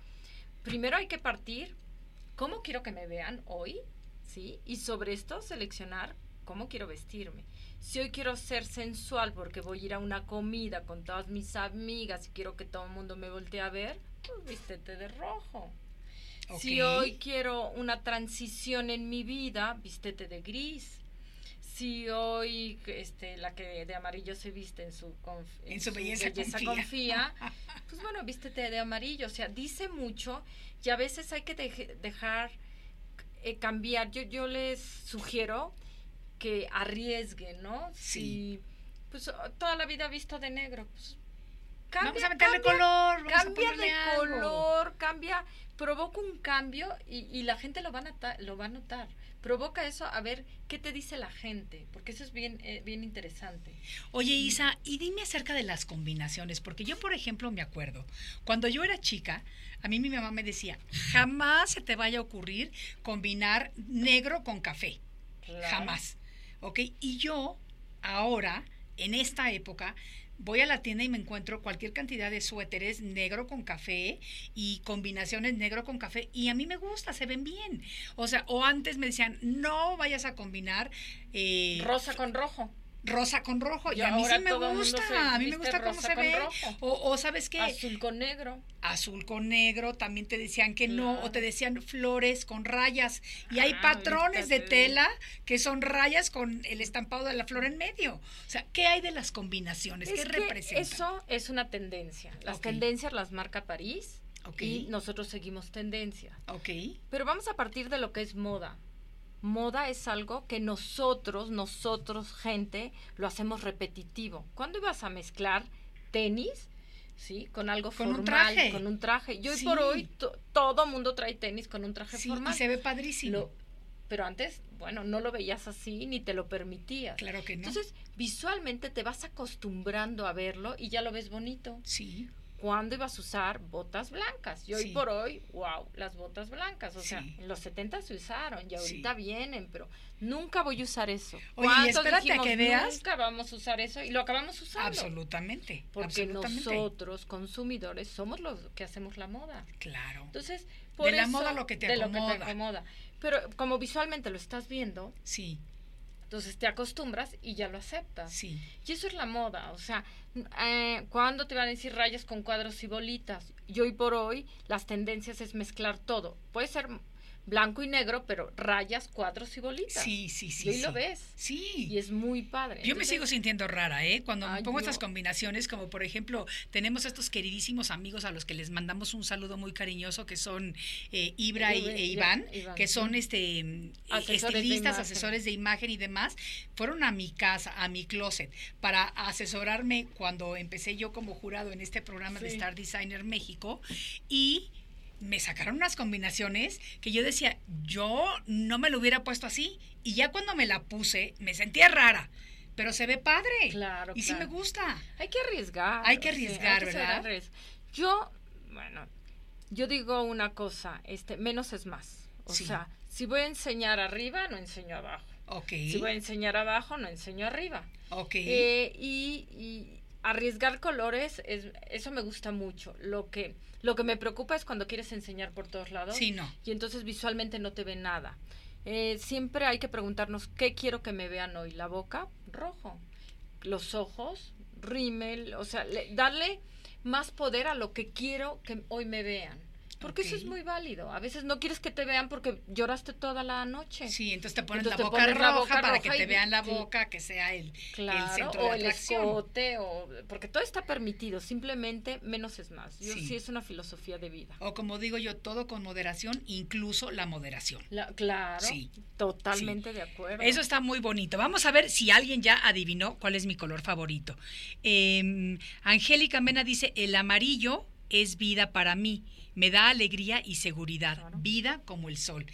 primero hay que partir cómo quiero que me vean hoy, ¿sí? Y sobre esto seleccionar cómo quiero vestirme. Si hoy quiero ser sensual porque voy a ir a una comida con todas mis amigas y quiero que todo el mundo me voltee a ver, pues vístete de rojo. Si hoy quiero una transición en mi vida, vístete de gris. Si hoy este, la que de amarillo se viste en su, conf- En su belleza confía. confía, [LAUGHS] pues bueno, vístete de amarillo. O sea, dice mucho y a veces hay que dejar eh, cambiar. Yo, yo les sugiero que arriesguen, ¿no? Sí. Si pues toda la vida visto de negro, pues Vamos a meterle color, vamos a cambia de algo. color, cambia, provoca un cambio y, y la gente lo va, a notar, lo va a notar. Provoca eso a ver qué te dice la gente, porque eso es bien, eh, bien interesante. Oye, Isa, y dime acerca de las combinaciones, porque yo, por ejemplo, me acuerdo, cuando yo era chica, a mí mi mamá me decía, jamás se te vaya a ocurrir combinar negro con café, Claro. jamás, ¿ok? Y yo, ahora, en esta época, voy a la tienda y me encuentro cualquier cantidad de suéteres negro con café y combinaciones negro con café y a mí me gusta, se ven bien. O sea, o antes me decían, no vayas a combinar eh, Rosa con rojo. Rosa con rojo y, Y a mí sí me gusta, a mí me gusta cómo se ve. O, o sabes qué, Azul con negro. azul con negro, también te decían que no, o te decían flores con rayas. Y hay Ah, patrones de tela que son rayas con el estampado de la flor en medio. O sea, ¿qué hay de las combinaciones? ¿Qué Es que representan? Eso es una tendencia. Las tendencias las marca París Ok. y nosotros seguimos tendencia. Ok, Pero vamos a partir de lo que es moda. Moda es algo que nosotros, nosotros, gente, lo hacemos repetitivo. ¿Cuándo ibas a mezclar tenis, sí, con algo Con un formal, traje. con un traje? Y hoy Sí. por hoy to- todo mundo trae tenis con un traje sí, formal. y se ve padrísimo. Lo- pero antes, bueno, no lo veías así ni te lo permitías. Claro que no. Entonces, visualmente te vas acostumbrando a verlo y ya lo ves bonito. sí, ¿Cuándo ibas a usar botas blancas? Y hoy Sí. por hoy, wow, las botas blancas. O sea, en los 70 se usaron y Sí. ahorita vienen, pero nunca voy a usar eso. Oye, y ¿Cuántos espérate a dijimos, que veas? Nunca vamos a usar eso y lo acabamos usando. absolutamente. Porque absolutamente. nosotros, consumidores, somos los que hacemos la moda. Claro. Entonces, por De la moda lo que te de lo que te acomoda. Pero como visualmente lo estás viendo, Sí, entonces te acostumbras y ya lo aceptas. sí. Y eso es la moda, o sea, eh, ¿cuándo te van a decir rayas con cuadros y bolitas? Y hoy por hoy las tendencias es mezclar todo. Puede ser blanco y negro, pero rayas, cuadros y bolitas. Sí, sí, sí. Y hoy sí. lo ves. Sí. Y es muy padre. Yo me sigo sintiendo rara, ¿eh? Cuando me pongo yo- estas combinaciones, como por ejemplo, tenemos estos queridísimos amigos a los que les mandamos un saludo muy cariñoso, que son eh, Ibra y, e Iván, Iván, que son este mm, Asesores estilistas, asesores de imagen y demás, fueron a mi casa, a mi closet, para asesorarme cuando empecé yo como jurado en este programa de. Star Designer México y me sacaron unas combinaciones que yo decía, yo no me lo hubiera puesto así. Y ya cuando me la puse, me sentía rara. Pero se ve padre. Claro, Y sí me gusta. Hay que arriesgar. Hay que arriesgar, que ser ¿verdad? Yo, bueno, yo digo una cosa, este, menos es más. O Sí. sea, si voy a enseñar arriba, no enseño abajo. Ok. Si voy a enseñar abajo, no enseño arriba. Ok. Eh, y, y arriesgar colores, es, eso me gusta mucho. Lo que, lo que me preocupa es cuando quieres enseñar por todos lados sí, no. y entonces visualmente no te ve nada. Eh, siempre hay que preguntarnos qué quiero que me vean hoy. La boca, rojo. Los ojos, rímel. O sea, le- darle más poder a lo que quiero que hoy me vean. Porque eso es muy válido. A veces no quieres que te vean porque lloraste toda la noche. Sí, entonces te pones Entonces la te boca pones la roja boca para roja que te vean la sí. boca, que sea el, el Claro, centro o de el atracción. escote, o, porque todo está permitido, simplemente menos es más. Yo Sí. sí, es una filosofía de vida. O como digo yo, todo con moderación, incluso la moderación. La- claro, Sí. totalmente de acuerdo. Eso está muy bonito. Vamos a ver si alguien ya adivinó cuál es mi color favorito. Eh, Angélica Mena dice, el amarillo es vida para mí, me da alegría y seguridad, Claro. vida como el sol.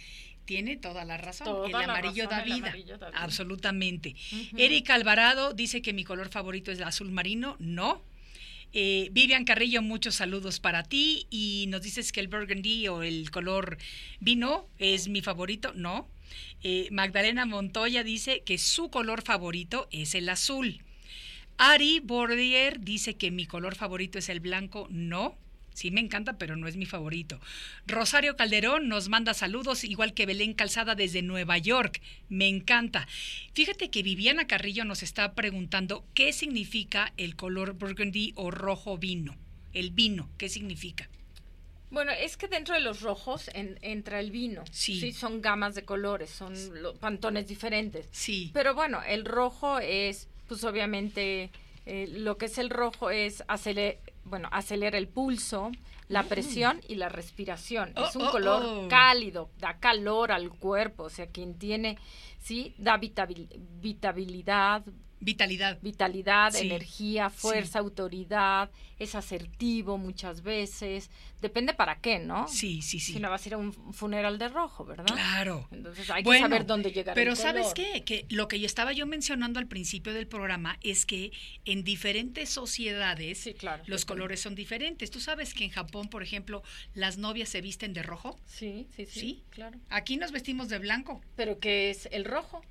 Tiene toda la razón. Toda el la amarillo razón, da el vida. amarillo da vida. Absolutamente. Ujú. Erika Alvarado dice que mi color favorito es el azul marino. No. Eh, Vivian Carrillo, muchos saludos para ti. Y nos dices que el burgundy o el color vino es mi favorito. No. Eh, Magdalena Montoya dice que su color favorito es el azul. Ari Bordier dice que mi color favorito es el blanco. No. Sí, me encanta, pero no es mi favorito. Rosario Calderón nos manda saludos, igual que Belén Calzada desde Nueva York. Me encanta. Fíjate que Viviana Carrillo nos está preguntando qué significa el color burgundy o rojo vino. El vino, ¿qué significa? Bueno, es que dentro de los rojos entra el vino. Sí. Son gamas de colores, son pantones diferentes. Sí. Pero bueno, el rojo es, pues obviamente, eh, lo que es el rojo es acelerar, bueno, acelera el pulso, la mm. presión y la respiración. es un oh, oh, color oh. cálido, da calor al cuerpo, o sea, quien tiene, sí, da vitabilidad, Vitalidad. Vitalidad, energía, fuerza, autoridad, es asertivo muchas veces. Depende para qué, ¿no? Sí, sí, sí. Si no vas a ir a un funeral de rojo, ¿verdad? Claro. Entonces hay que saber dónde llegar. Pero ¿sabes qué? Que lo que yo estaba yo mencionando al principio del programa es que en diferentes sociedades los colores son diferentes. ¿Tú sabes que en Japón, por ejemplo, las novias se visten de rojo? Sí, sí, sí. ¿Sí? Claro. Aquí nos vestimos de blanco. ¿Pero qué es el rojo?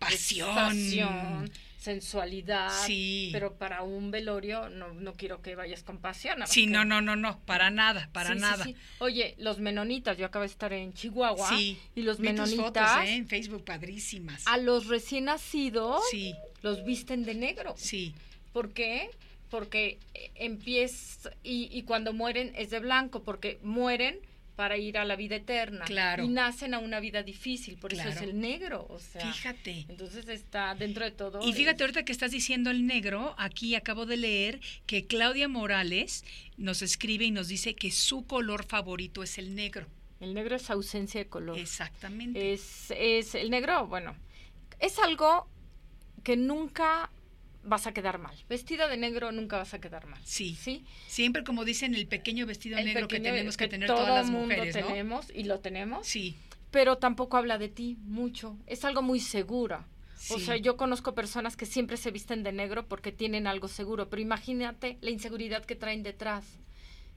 Pasión. Pasión sensualidad, sí. pero para un velorio no, no quiero que vayas con pasión. Sí, no, no, no, no, para nada, para nada. Oye, los menonitas, yo acabo de estar en Chihuahua y los menonitas fotos, ¿eh? en Facebook padrísimas. A los recién nacidos sí. los visten de negro. Sí. ¿Por qué? Porque empieza y, y cuando mueren es de blanco, porque mueren para ir a la vida eterna. Claro. Y nacen a una vida difícil, por eso es el negro. O sea, fíjate. Entonces está dentro de todo. Y fíjate, ahorita que estás diciendo el negro, aquí acabo de leer que Claudia Morales nos escribe y nos dice que su color favorito es el negro. El negro es ausencia de color. Exactamente. Es, es el negro, bueno, es algo que nunca vas a quedar mal. Vestida de negro nunca vas a quedar mal. Sí. ¿Sí? Siempre como dicen el pequeño vestido negro que tenemos que, tener todas las mujeres, ¿no? tenemos y lo tenemos. Sí. Pero tampoco habla de ti mucho. Es algo muy segura. O sea, yo conozco personas que siempre se visten de negro porque tienen algo seguro, pero imagínate la inseguridad que traen detrás.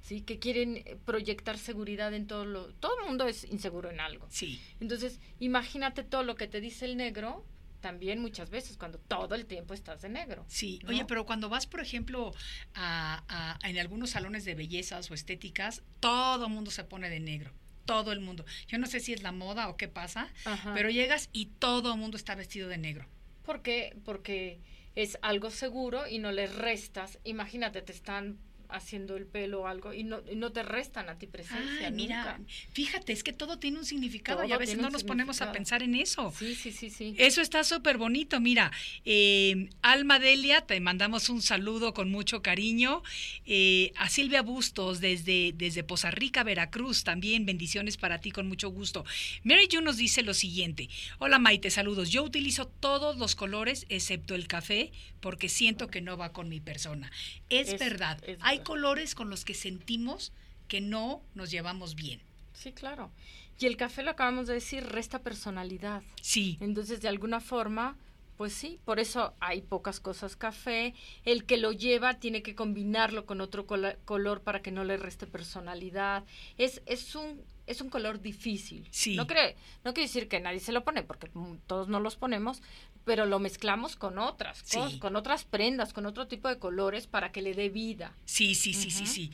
¿sí? que quieren proyectar seguridad en todo lo... Todo el mundo es inseguro en algo. Sí. Entonces, imagínate todo lo que te dice el negro también muchas veces cuando todo el tiempo estás de negro. Sí, oye, pero cuando vas, por ejemplo, a, en algunos salones de bellezas o estéticas, todo el mundo se pone de negro. Todo el mundo. Yo no sé si es la moda o qué pasa, pero llegas y todo el mundo está vestido de negro. ¿Por qué? Porque es algo seguro y no le restas. Imagínate, te están haciendo el pelo o algo y no, no te restan a ti presencia. mira, fíjate, es que todo tiene un significado y a veces no nos ponemos a pensar en eso. Sí, sí, sí, sí. Eso está súper bonito. Mira, eh, Alma Delia, te mandamos un saludo con mucho cariño. Eh, a Silvia Bustos desde, desde Poza Rica, Veracruz, también bendiciones para ti con mucho gusto. Mary June nos dice lo siguiente. Hola Maite, saludos. Yo utilizo todos los colores excepto el café porque siento que no va con mi persona. Es, verdad. Hay colores con los que sentimos que no nos llevamos bien. Sí, claro. Y el café, lo acabamos de decir, resta personalidad. Sí. Entonces, de alguna forma, pues sí, por eso hay pocas cosas café. El que lo lleva tiene que combinarlo con otro color para que no le reste personalidad. Es, es un es un color difícil. Sí. No, cree, no quiere decir que nadie se lo pone, porque todos no los ponemos, pero lo mezclamos con otras con otras prendas, con otro tipo de colores para que le dé vida. Sí, sí, sí, sí, sí.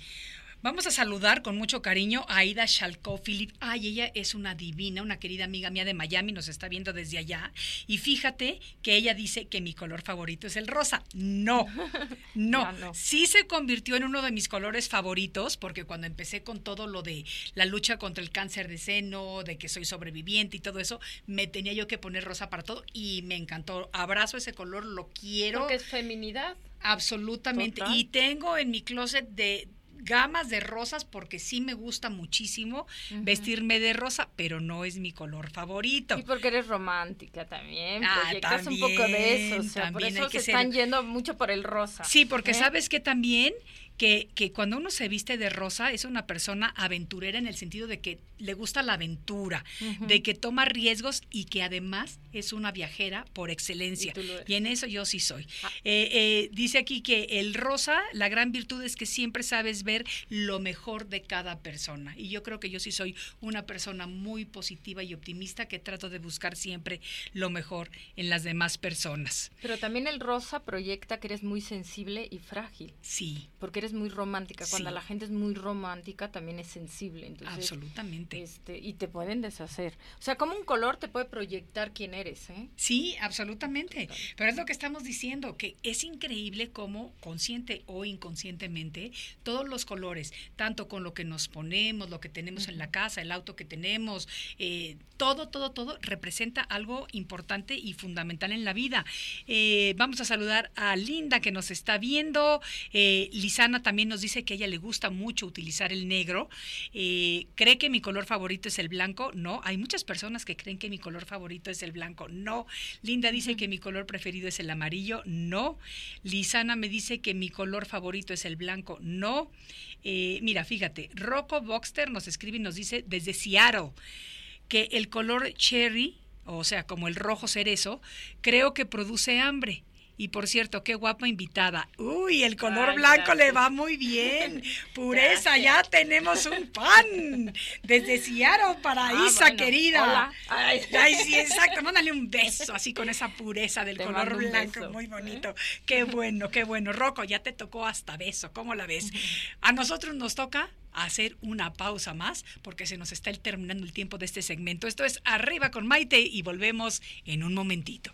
Vamos a saludar con mucho cariño a Aida Shalko Philip. Ay, ella es una divina, una querida amiga mía de Miami, nos está viendo desde allá. Y fíjate que ella dice que mi color favorito es el rosa. No, [LAUGHS] no. Sí se convirtió en uno de mis colores favoritos, porque cuando empecé con todo lo de la lucha contra el cáncer de seno, de que soy sobreviviente y todo eso, me tenía yo que poner rosa para todo y me encantó. Abrazo ese color, lo quiero. Porque es feminidad. Absolutamente. Y tengo en mi closet de gamas de rosas porque sí me gusta muchísimo vestirme de rosa, pero no es mi color favorito. Y porque eres romántica también, ah, proyectas un poco de eso, o sea, por eso se están yendo mucho por el rosa. Sí, porque ¿eh? sabes que también que, que, cuando uno se viste de rosa es una persona aventurera en el sentido de que le gusta la aventura, de que toma riesgos y que además es una viajera por excelencia. Y, en eso yo sí soy. Ah. Eh, eh, dice aquí que el rosa, la gran virtud es que siempre sabes ver lo mejor de cada persona. Y yo creo que yo sí soy una persona muy positiva y optimista que trato de buscar siempre lo mejor en las demás personas. Pero también el rosa proyecta que eres muy sensible y frágil. Sí. Porque eres es muy romántica. Cuando la gente es muy romántica también es sensible. Entonces, absolutamente. Este, y te pueden deshacer. O sea, como un color te puede proyectar quién eres, ¿eh? Sí, absolutamente. Pero es lo que estamos diciendo, que es increíble cómo consciente o inconscientemente todos los colores, tanto con lo que nos ponemos, lo que tenemos en la casa, el auto que tenemos, eh, todo, todo, todo representa algo importante y fundamental en la vida. Eh, vamos a saludar a Linda que nos está viendo. Eh, También nos dice que a ella le gusta mucho utilizar el negro. Eh, ¿Cree que mi color favorito es el blanco? No, hay muchas personas que creen que mi color favorito es el blanco. No. Linda dice que mi color preferido es el amarillo. No. Lisana me dice que mi color favorito es el blanco. No. mira, fíjate, Rocco Boxter nos escribe y nos dice desde Seattle que el color cherry o sea, como el rojo cerezo, creo que produce hambre. Y por cierto, qué guapa invitada. Uy, el color blanco le va muy bien. [LAUGHS] Pureza, ya tenemos un pan. Desde Seattle para ah, Isa, querida. Ay. sí, exacto. Mándale un beso así con esa pureza del color blanco. Muy bonito. Qué bueno, qué bueno. Rocco, ya te tocó hasta beso. ¿Cómo la ves? [LAUGHS] A nosotros nos toca hacer una pausa más porque se nos está terminando el tiempo de este segmento. Esto es Arriba con Maite y volvemos en un momentito.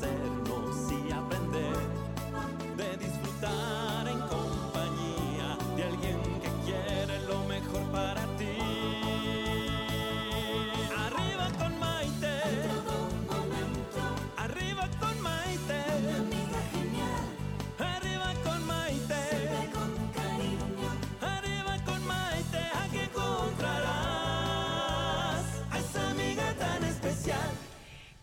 said.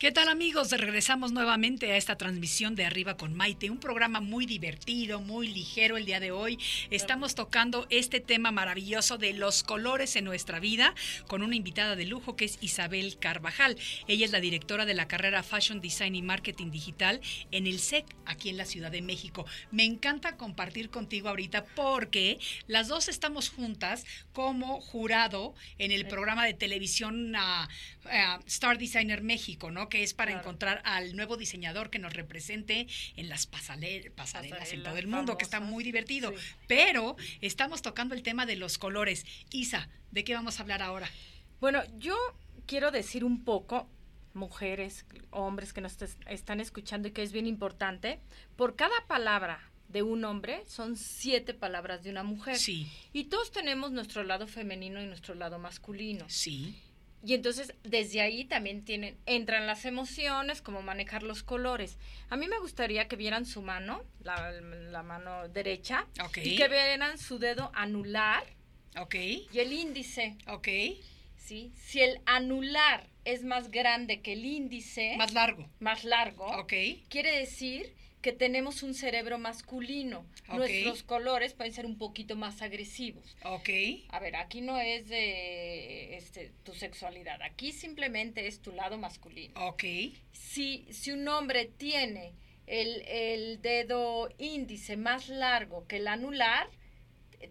¿Qué tal amigos? Regresamos nuevamente a esta transmisión de Arriba con Maite, un programa muy divertido, muy ligero el día de hoy. Estamos tocando este tema maravilloso de los colores en nuestra vida con una invitada de lujo que es Isabel Carvajal. Ella es la directora de la carrera Fashion Design y Marketing Digital en el SEC aquí en la Ciudad de México. Me encanta compartir contigo ahorita porque las dos estamos juntas como jurado en el programa de televisión ah, ah, Star Designer México, ¿no? Que es para encontrar al nuevo diseñador que nos represente en las pasarelas en todo el mundo, que está muy divertido. Sí. Pero estamos tocando el tema de los colores. Isa, ¿de qué vamos a hablar ahora? Bueno, yo quiero decir un poco, mujeres, hombres que nos est- están escuchando y que es bien importante, por cada palabra de un hombre son siete palabras de una mujer. Sí, Y todos tenemos nuestro lado femenino y nuestro lado masculino. sí, Y entonces desde ahí también tienen, entran las emociones, como manejar los colores. A mí me gustaría que vieran su mano, la, la mano derecha, Ok. y que vieran su dedo anular ok, y el índice. ok. ¿sí? Si el anular es más grande que el índice, Más largo. más largo, Ok, quiere decir que tenemos un cerebro masculino. Nuestros colores pueden ser un poquito más agresivos. ok, A ver, aquí no es de este, tu sexualidad, aquí simplemente es tu lado masculino. ok, Si, si un hombre tiene el, el dedo índice más largo que el anular,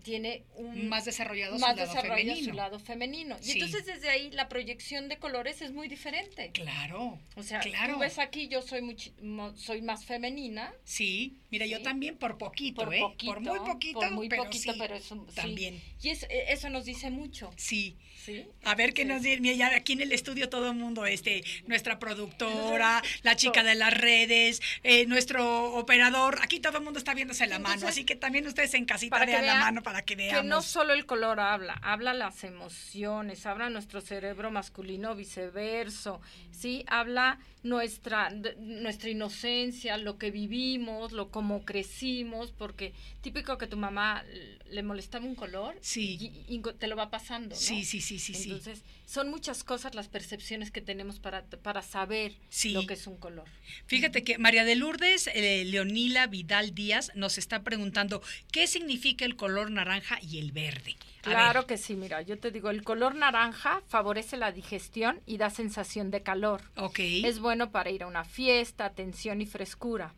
tiene un más desarrollado más su lado desarrolla femenino. su lado femenino. Y Sí. entonces desde ahí la proyección de colores es muy diferente. Claro, O sea, claro. tú ves aquí yo soy mo- soy más femenina. Sí, mira, yo también por poquito, Por ¿eh? poquito, por muy poquito, por muy pero poquito, sí, pero es un- sí. también. Y eh, eso nos dice mucho. Sí. ¿sí? A ver qué nos dice, mira, aquí en el estudio todo el mundo, este, nuestra productora, [LAUGHS] la chica de las redes, eh, nuestro operador, aquí todo el mundo está viéndose la mano, así que también ustedes en casita vean la vean mano para que veamos. Que no solo el color habla, habla las emociones, habla nuestro cerebro masculino viceverso, ¿sí? Habla nuestra, nuestra inocencia, lo que vivimos, lo cómo crecimos, porque típico que tu mamá le molestaba un color Sí. y, y te lo va pasando, ¿no? Sí, sí, sí, sí, sí. Entonces, son muchas cosas las percepciones que tenemos para, para saber Sí. lo que es un color. Fíjate que María de Lourdes eh, Leonila Vidal Díaz nos está preguntando qué significa el color naranja y el verde. A Claro ver, que sí, mira, yo te digo, el color naranja favorece la digestión y da sensación de calor. Ok. Es bueno para ir a una fiesta, atención y frescura.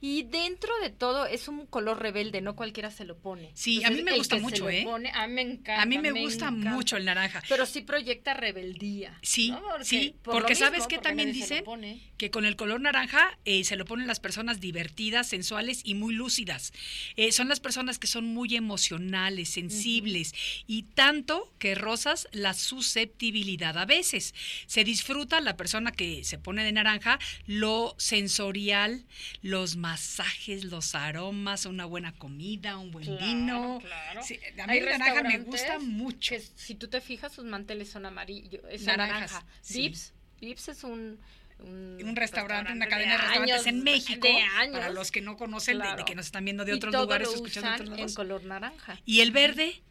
Y dentro de todo es un color rebelde, no cualquiera se lo pone. Sí, a mí me gusta mucho, ¿eh? pone, a mí me encanta. a mí me, gusta encanta. mucho el naranja. Pero sí proyecta rebeldía. Sí, ¿no? Porque- sí, por porque mismo, sabes que porque también dicen que con el color naranja eh, se lo ponen las personas divertidas, sensuales y muy lúcidas. Eh, son las personas que son muy emocionales, sensibles y tanto que rozas la susceptibilidad a veces. Se disfruta la persona que se pone de naranja lo sensorial, los masajes, los aromas, una buena comida, un buen Claro, vino. claro. Sí, a mí Hay naranja me gusta mucho. que si tú te fijas, sus manteles son amarillos, es Naranjas, naranja. sí. Vips, Vips es un un, un restaurante, una de cadena de restaurantes años, en México, de años. para los que no conocen, de- de, Claro. que nos están viendo de Y otros todo lugares, lo escuchando de usan otros en lados. color naranja. ¿Y el verde?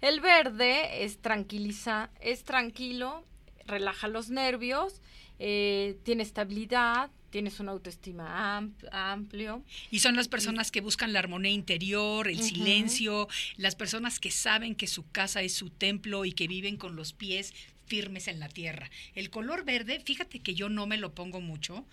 El verde es tranquiliza, es tranquilo, relaja los nervios, eh, tiene estabilidad, tienes una autoestima am- amplio. Y son las personas que buscan la armonía interior, el silencio, las personas que saben que su casa es su templo y que viven con los pies firmes en la tierra. El color verde, fíjate que yo no me lo pongo mucho,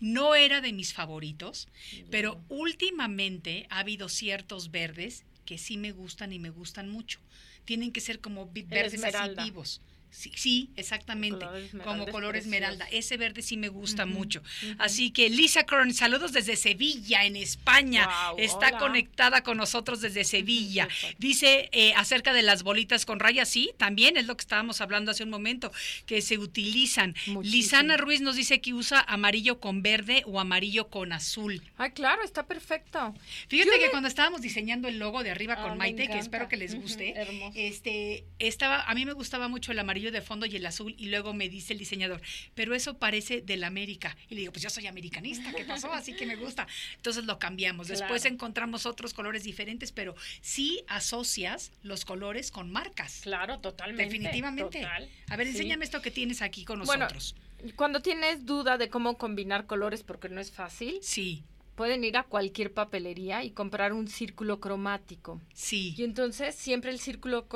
no era de mis favoritos, pero últimamente ha habido ciertos verdes que sí me gustan y me gustan mucho. Tienen que ser como verdes así vivos. Sí, sí, exactamente. color Como color esmeralda. Ese verde sí me gusta mucho. Así que Lisa Kern, saludos desde Sevilla, en España. Está hola. conectada con nosotros desde Sevilla. Dice eh, acerca de las bolitas con rayas, sí, también es lo que estábamos hablando hace un momento, que se utilizan. Muchísimo. Lisana Ruiz nos dice que usa amarillo con verde o amarillo con azul. Ay, claro, está perfecto. Fíjate Yo que cuando estábamos diseñando el logo de arriba Ah, con Maite, que espero que les guste, [LAUGHS] este, estaba, a mí me gustaba mucho el amarillo de fondo y el azul, y luego me dice el diseñador, pero eso parece del América. Y le digo, pues yo soy americanista, ¿qué pasó? Así que me gusta. Entonces lo cambiamos. Después encontramos otros colores diferentes, pero sí asocias los colores con marcas. Claro, totalmente. Definitivamente. total. A ver, Sí. enséñame esto que tienes aquí con Bueno, nosotros. Cuando tienes duda de cómo combinar colores, porque no es fácil, sí, pueden ir a cualquier papelería y comprar un círculo cromático. sí, Y entonces siempre el círculo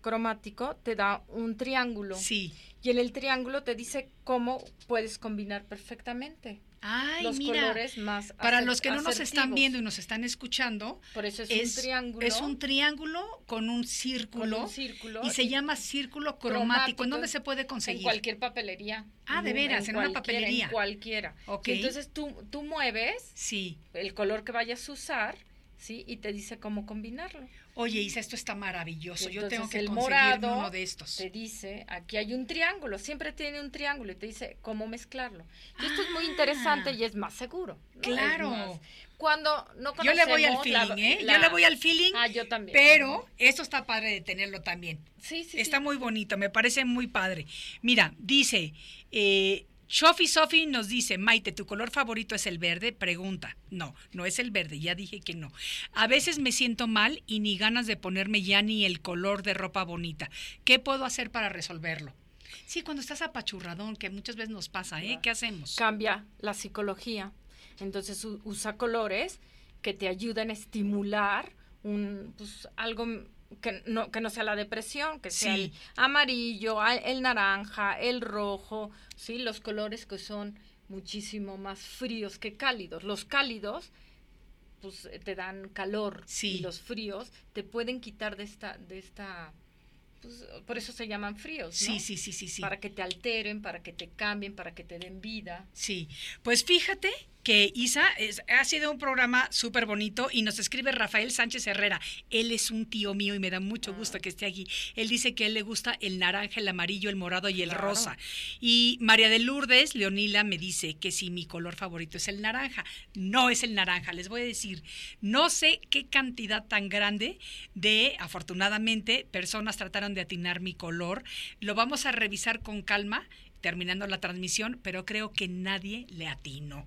cromático te da un triángulo. sí. Y en el triángulo te dice cómo puedes combinar perfectamente Ay, los mira. colores más Para los que no nos están viendo y nos están escuchando, Por eso es, es, un triángulo. es un triángulo con un círculo, Con un círculo y se llama círculo cromático. ¿En dónde se puede En conseguir? cualquier papelería. Ah, de veras, en una papelería. En cualquiera. Ok. Y entonces tú, tú mueves Sí. el color que vayas a usar, ¿sí? Y te dice cómo combinarlo. Oye, Isa, esto está maravilloso. Yo tengo que el morado uno de estos. Te dice, aquí hay un triángulo, siempre tiene un triángulo y te dice cómo mezclarlo. Y esto es muy Ah. interesante y es más seguro. Claro. más- cuando no Yo le voy al la- feeling, ¿eh? Yo le voy al feeling, Ah, yo también. pero esto está padre de tenerlo también. Sí, sí, Está sí. muy bonito, me parece muy padre. Mira, dice, eh, Shofi Sofi nos dice, Maite, ¿tu color favorito es el verde? Pregunta. No, no es el verde, ya dije que no. A veces me siento mal y ni ganas de ponerme ya ni el color de ropa bonita. ¿Qué puedo hacer para resolverlo? Sí, cuando estás apachurradón, que muchas veces nos pasa, ¿eh? ¿Qué hacemos? Cambia la psicología. Entonces usa colores que te ayuden a estimular un, pues, algo que no, que no sea la depresión, que sea Sí. el amarillo, el naranja, el rojo, ¿sí? Los colores que son muchísimo más fríos que cálidos. Los cálidos pues eh, te dan calor Sí. y los fríos te pueden quitar de esta de esta pues, por eso se llaman fríos, ¿no? Sí, sí, sí, sí, sí. Para que te alteren, para que te cambien, para que te den vida. Sí, pues fíjate que Isa es- ha sido un programa súper bonito y nos escribe Rafael Sánchez Herrera. Él es un tío mío y me da mucho gusto que esté aquí. Él dice que a él le gusta el naranja, el amarillo, el morado y el Claro. rosa. Y María de Lourdes, Leonila, me dice que si mi color favorito es el naranja. No es el naranja, les voy a decir. No sé qué cantidad tan grande de, afortunadamente, personas trataron de atinar mi color. Lo vamos a revisar con calma terminando la transmisión, pero creo que nadie le atinó.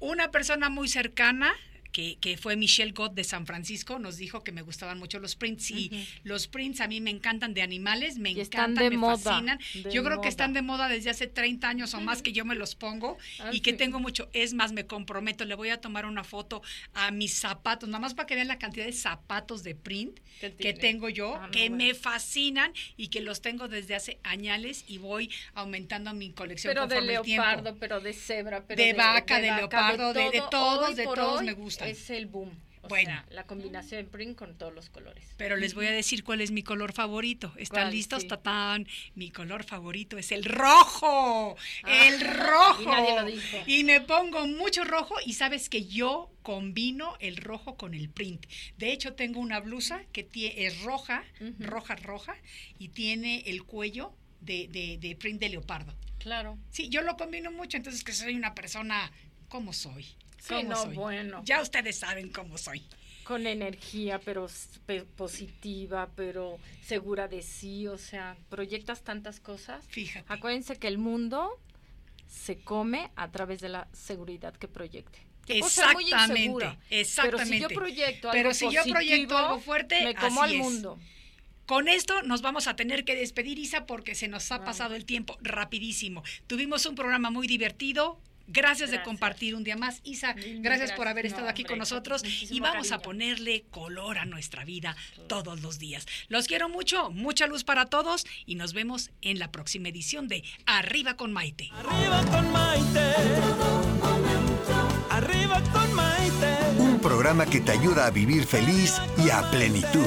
Una persona muy cercana que, que, fue Michelle Gott de San Francisco, nos dijo que me gustaban mucho los prints y los prints a mí me encantan de animales, me encantan, me fascinan. Yo creo que están de moda desde hace 30 años o más que yo me los pongo ah, y que tengo mucho. Es más, me comprometo, le voy a tomar una foto a mis zapatos, nada más para que vean la cantidad de zapatos de print que tengo yo, ah, que me fascinan y que los tengo desde hace añales y voy aumentando mi colección. Pero de leopardo, pero de cebra, pero de, vaca, de, leopardo, de, de, todos, de todos me gusta. Es el boom. O bueno, sea, la combinación de print con todos los colores. Pero les voy a decir cuál es mi color favorito. ¿Están listos? Tatán. Mi color favorito es el rojo. Ah, el rojo. Y nadie lo dijo. Y me pongo mucho rojo y sabes que yo combino el rojo con el print. De hecho, tengo una blusa que es roja, roja, roja, y tiene el cuello de, de, de print de leopardo. Claro. Sí, yo lo combino mucho, entonces que soy una persona como soy. Sí, no, bueno. Ya ustedes saben cómo soy. Con energía, pero positiva, pero segura de sí, o sea, proyectas tantas cosas. Fíjate. Acuérdense que el mundo se come a través de la seguridad que proyecte. Exactamente, exactamente. Pero si yo proyecto algo, pero si yo proyecto algo fuerte, me como al mundo. Con esto nos vamos a tener que despedir, Isa, porque se nos ha pasado el tiempo rapidísimo. Tuvimos un programa muy divertido, Gracias, de compartir un día más. Isa, gracias, por haber estado aquí con nosotros y vamos a ponerle color a nuestra vida todos los días. Los quiero mucho, mucha luz para todos y nos vemos en la próxima edición de Arriba con Maite. Arriba con Maite. Arriba con Maite. Un programa que te ayuda a vivir feliz y a plenitud.